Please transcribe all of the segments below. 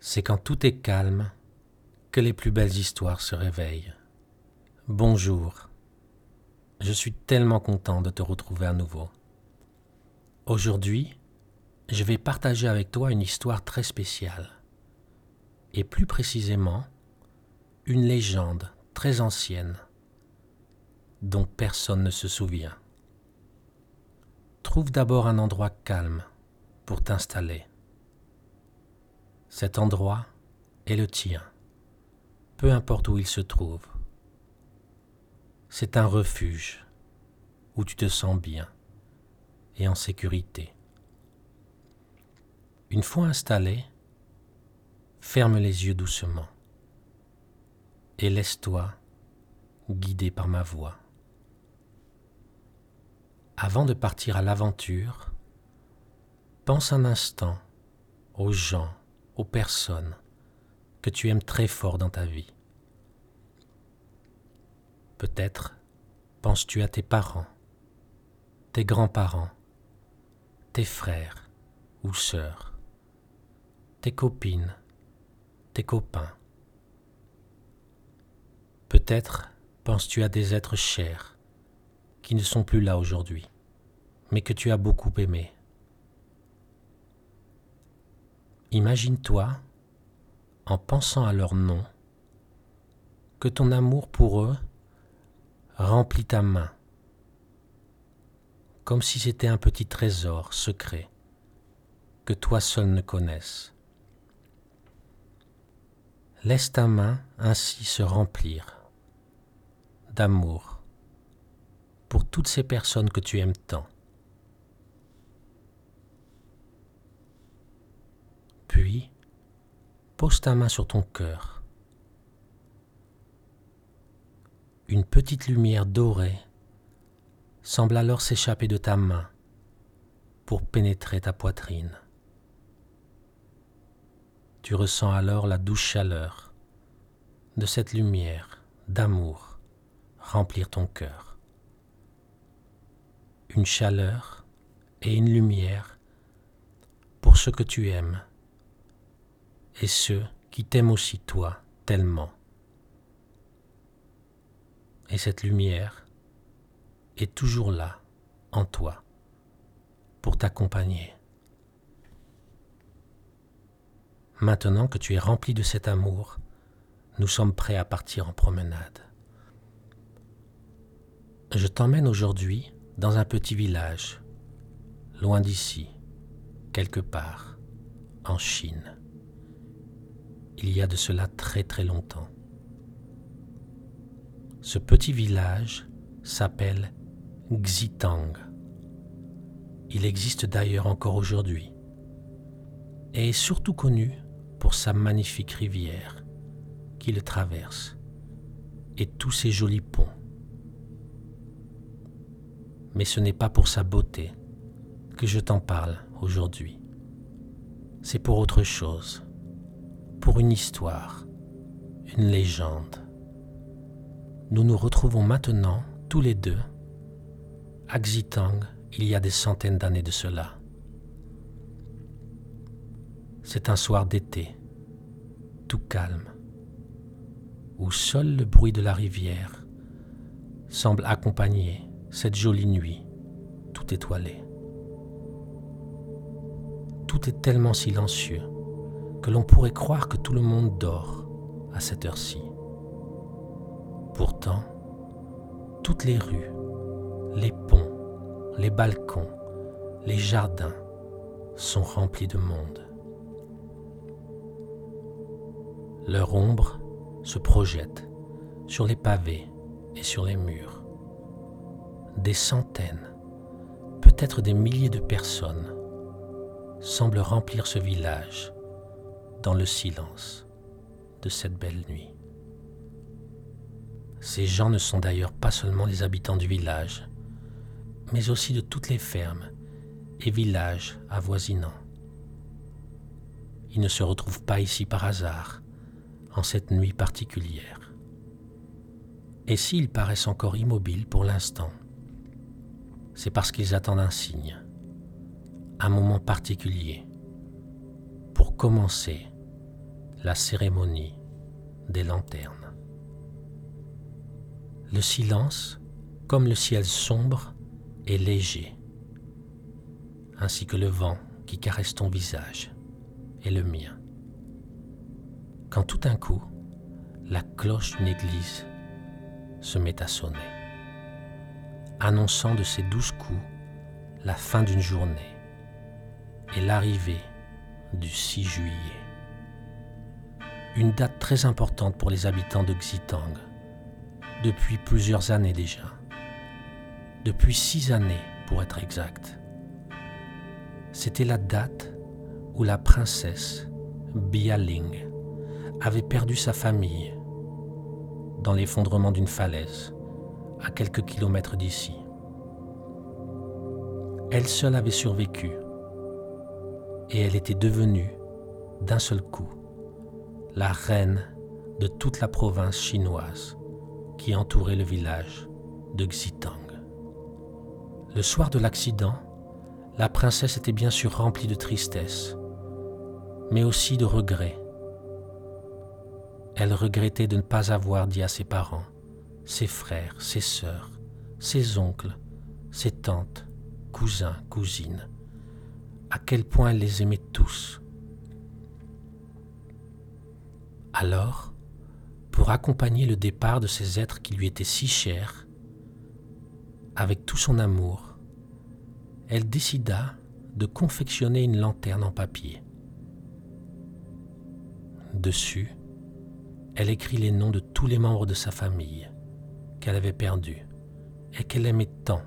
c'est quand tout est calme que les plus belles histoires se réveillent. Bonjour, je suis tellement content de te retrouver à nouveau. Aujourd'hui, je vais partager avec toi une histoire très spéciale, et plus précisément, une légende très ancienne dont personne ne se souvient. Trouve d'abord un endroit calme pour t'installer. Cet endroit est le tien, peu importe où il se trouve. C'est un refuge où tu te sens bien et en sécurité. Une fois installé, ferme les yeux doucement et laisse-toi guider par ma voix. Avant de partir à l'aventure, pense un instant aux gens aux personnes que tu aimes très fort dans ta vie. Peut-être penses-tu à tes parents, tes grands-parents, tes frères ou sœurs, tes copines, tes copains. Peut-être penses-tu à des êtres chers qui ne sont plus là aujourd'hui, mais que tu as beaucoup aimés. Imagine-toi, en pensant à leur nom, que ton amour pour eux remplit ta main, comme si c'était un petit trésor secret que toi seul ne connaisses. Laisse ta main ainsi se remplir d'amour pour toutes ces personnes que tu aimes tant. Pose ta main sur ton cœur. Une petite lumière dorée semble alors s'échapper de ta main pour pénétrer ta poitrine. Tu ressens alors la douce chaleur de cette lumière d'amour remplir ton cœur. Une chaleur et une lumière pour ce que tu aimes et ceux qui t'aiment aussi toi tellement. Et cette lumière est toujours là, en toi, pour t'accompagner. Maintenant que tu es rempli de cet amour, nous sommes prêts à partir en promenade. Je t'emmène aujourd'hui dans un petit village, loin d'ici, quelque part, en Chine il y a de cela très très longtemps. Ce petit village s'appelle Xitang. Il existe d'ailleurs encore aujourd'hui et est surtout connu pour sa magnifique rivière qui le traverse et tous ses jolis ponts. Mais ce n'est pas pour sa beauté que je t'en parle aujourd'hui. C'est pour autre chose pour une histoire, une légende. Nous nous retrouvons maintenant tous les deux à Xitang il y a des centaines d'années de cela. C'est un soir d'été, tout calme, où seul le bruit de la rivière semble accompagner cette jolie nuit tout étoilée. Tout est tellement silencieux que l'on pourrait croire que tout le monde dort à cette heure-ci. Pourtant, toutes les rues, les ponts, les balcons, les jardins sont remplis de monde. Leur ombre se projette sur les pavés et sur les murs. Des centaines, peut-être des milliers de personnes semblent remplir ce village dans le silence de cette belle nuit. Ces gens ne sont d'ailleurs pas seulement les habitants du village, mais aussi de toutes les fermes et villages avoisinants. Ils ne se retrouvent pas ici par hasard, en cette nuit particulière. Et s'ils paraissent encore immobiles pour l'instant, c'est parce qu'ils attendent un signe, un moment particulier, commencer la cérémonie des lanternes. Le silence, comme le ciel sombre, est léger, ainsi que le vent qui caresse ton visage et le mien. Quand tout d'un coup, la cloche d'une église se met à sonner, annonçant de ses douze coups la fin d'une journée et l'arrivée du 6 juillet une date très importante pour les habitants de Xitang, depuis plusieurs années déjà. Depuis six années, pour être exact. C'était la date où la princesse Bialing avait perdu sa famille dans l'effondrement d'une falaise à quelques kilomètres d'ici. Elle seule avait survécu et elle était devenue, d'un seul coup, la reine de toute la province chinoise qui entourait le village de Xitang. Le soir de l'accident, la princesse était bien sûr remplie de tristesse, mais aussi de regrets. Elle regrettait de ne pas avoir dit à ses parents, ses frères, ses sœurs, ses oncles, ses tantes, cousins, cousines, à quel point elle les aimait tous Alors, pour accompagner le départ de ces êtres qui lui étaient si chers, avec tout son amour, elle décida de confectionner une lanterne en papier. Dessus, elle écrit les noms de tous les membres de sa famille qu'elle avait perdus et qu'elle aimait tant.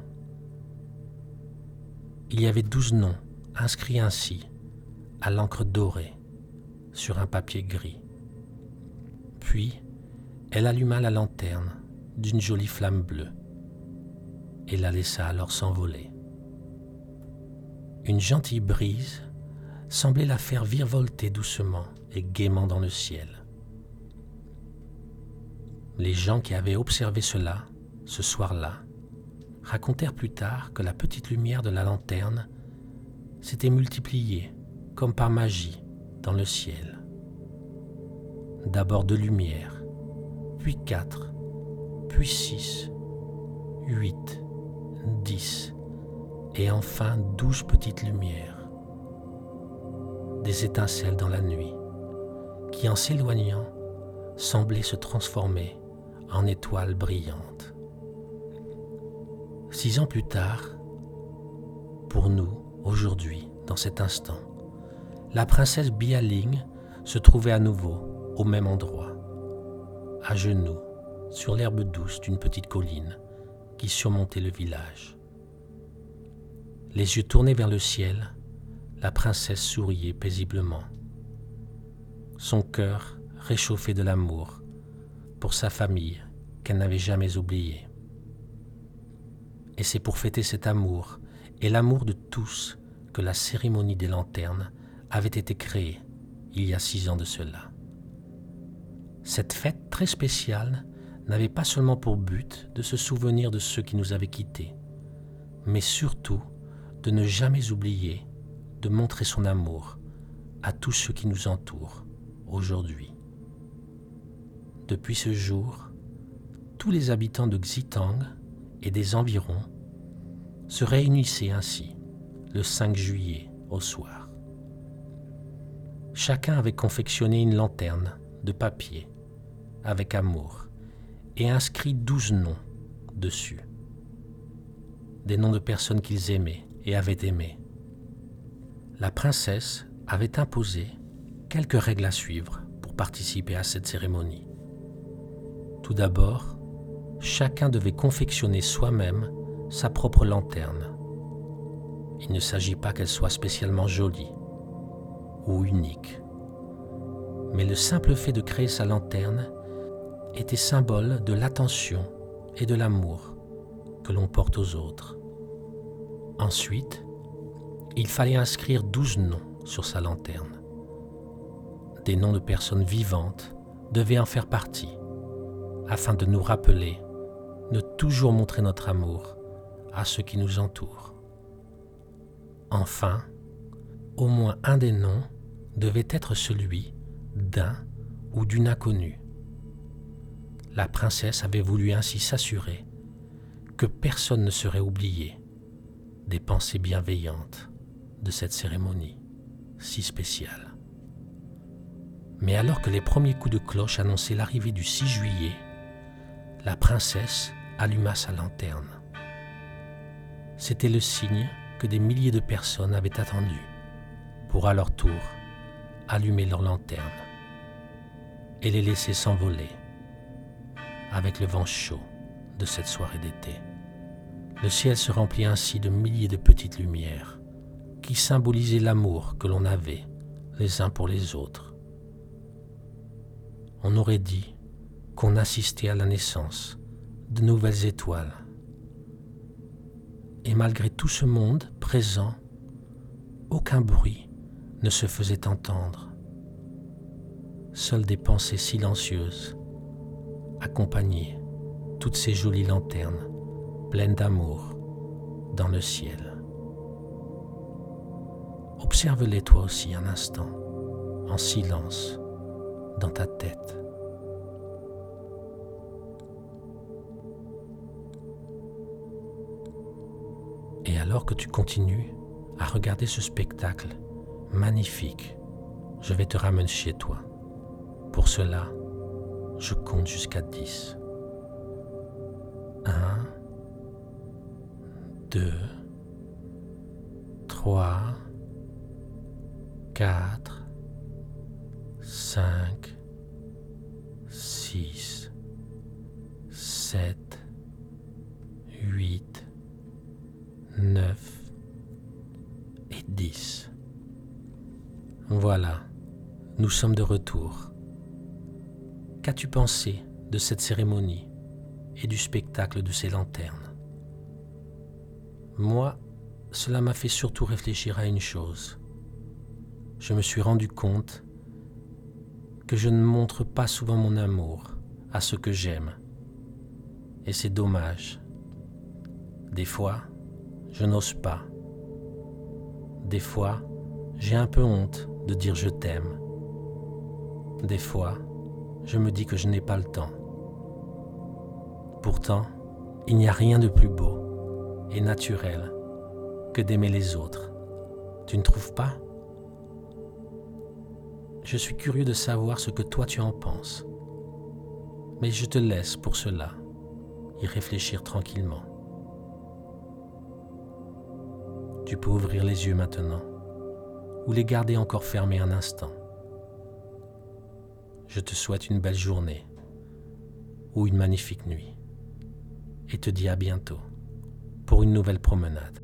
Il y avait douze noms inscrits ainsi, à l'encre dorée, sur un papier gris. Puis, elle alluma la lanterne d'une jolie flamme bleue et la laissa alors s'envoler. Une gentille brise semblait la faire virevolter doucement et gaiement dans le ciel. Les gens qui avaient observé cela, ce soir-là, racontèrent plus tard que la petite lumière de la lanterne s'était multipliée comme par magie dans le ciel d'abord deux lumières, puis quatre, puis six, huit, dix, et enfin douze petites lumières. Des étincelles dans la nuit, qui en s'éloignant semblaient se transformer en étoiles brillantes. Six ans plus tard, pour nous, aujourd'hui, dans cet instant, la princesse Bialing se trouvait à nouveau au même endroit, à genoux, sur l'herbe douce d'une petite colline qui surmontait le village. Les yeux tournés vers le ciel, la princesse souriait paisiblement. Son cœur réchauffé de l'amour pour sa famille qu'elle n'avait jamais oubliée. Et c'est pour fêter cet amour et l'amour de tous que la cérémonie des lanternes avait été créée il y a six ans de cela. Cette fête très spéciale n'avait pas seulement pour but de se souvenir de ceux qui nous avaient quittés, mais surtout de ne jamais oublier de montrer son amour à tous ceux qui nous entourent aujourd'hui. Depuis ce jour, tous les habitants de Xitang et des environs se réunissaient ainsi le 5 juillet au soir. Chacun avait confectionné une lanterne de papier avec amour et inscrit douze noms dessus. Des noms de personnes qu'ils aimaient et avaient aimées. La princesse avait imposé quelques règles à suivre pour participer à cette cérémonie. Tout d'abord, chacun devait confectionner soi-même sa propre lanterne. Il ne s'agit pas qu'elle soit spécialement jolie ou unique, mais le simple fait de créer sa lanterne était symbole de l'attention et de l'amour que l'on porte aux autres. Ensuite, il fallait inscrire douze noms sur sa lanterne. Des noms de personnes vivantes devaient en faire partie, afin de nous rappeler de toujours montrer notre amour à ceux qui nous entourent. Enfin, au moins un des noms devait être celui d'un ou d'une inconnue. La princesse avait voulu ainsi s'assurer que personne ne serait oublié des pensées bienveillantes de cette cérémonie si spéciale. Mais alors que les premiers coups de cloche annonçaient l'arrivée du 6 juillet, la princesse alluma sa lanterne. C'était le signe que des milliers de personnes avaient attendu pour à leur tour allumer leurs lanternes et les laisser s'envoler avec le vent chaud de cette soirée d'été. Le ciel se remplit ainsi de milliers de petites lumières qui symbolisaient l'amour que l'on avait les uns pour les autres. On aurait dit qu'on assistait à la naissance de nouvelles étoiles. Et malgré tout ce monde présent, aucun bruit ne se faisait entendre. Seules des pensées silencieuses accompagnaient toutes ces jolies lanternes pleines d'amour dans le ciel. Observe-les toi aussi un instant, en silence, dans ta tête. Alors que tu continues à regarder ce spectacle magnifique, je vais te ramener chez toi. Pour cela, je compte jusqu'à 10. 1, 2, 3, 4, sommes de retour. Qu'as-tu pensé de cette cérémonie et du spectacle de ces lanternes? Moi, cela m'a fait surtout réfléchir à une chose. Je me suis rendu compte que je ne montre pas souvent mon amour à ceux que j'aime. Et c'est dommage. Des fois, je n'ose pas. Des fois, j'ai un peu honte de dire je t'aime. Des fois, je me dis que je n'ai pas le temps. Pourtant, il n'y a rien de plus beau et naturel que d'aimer les autres. Tu ne trouves pas? Je suis curieux de savoir ce que toi tu en penses. Mais je te laisse pour cela y réfléchir tranquillement. Tu peux ouvrir les yeux maintenant ou les garder encore fermés un instant. Je te souhaite une belle journée ou une magnifique nuit et te dis à bientôt pour une nouvelle promenade.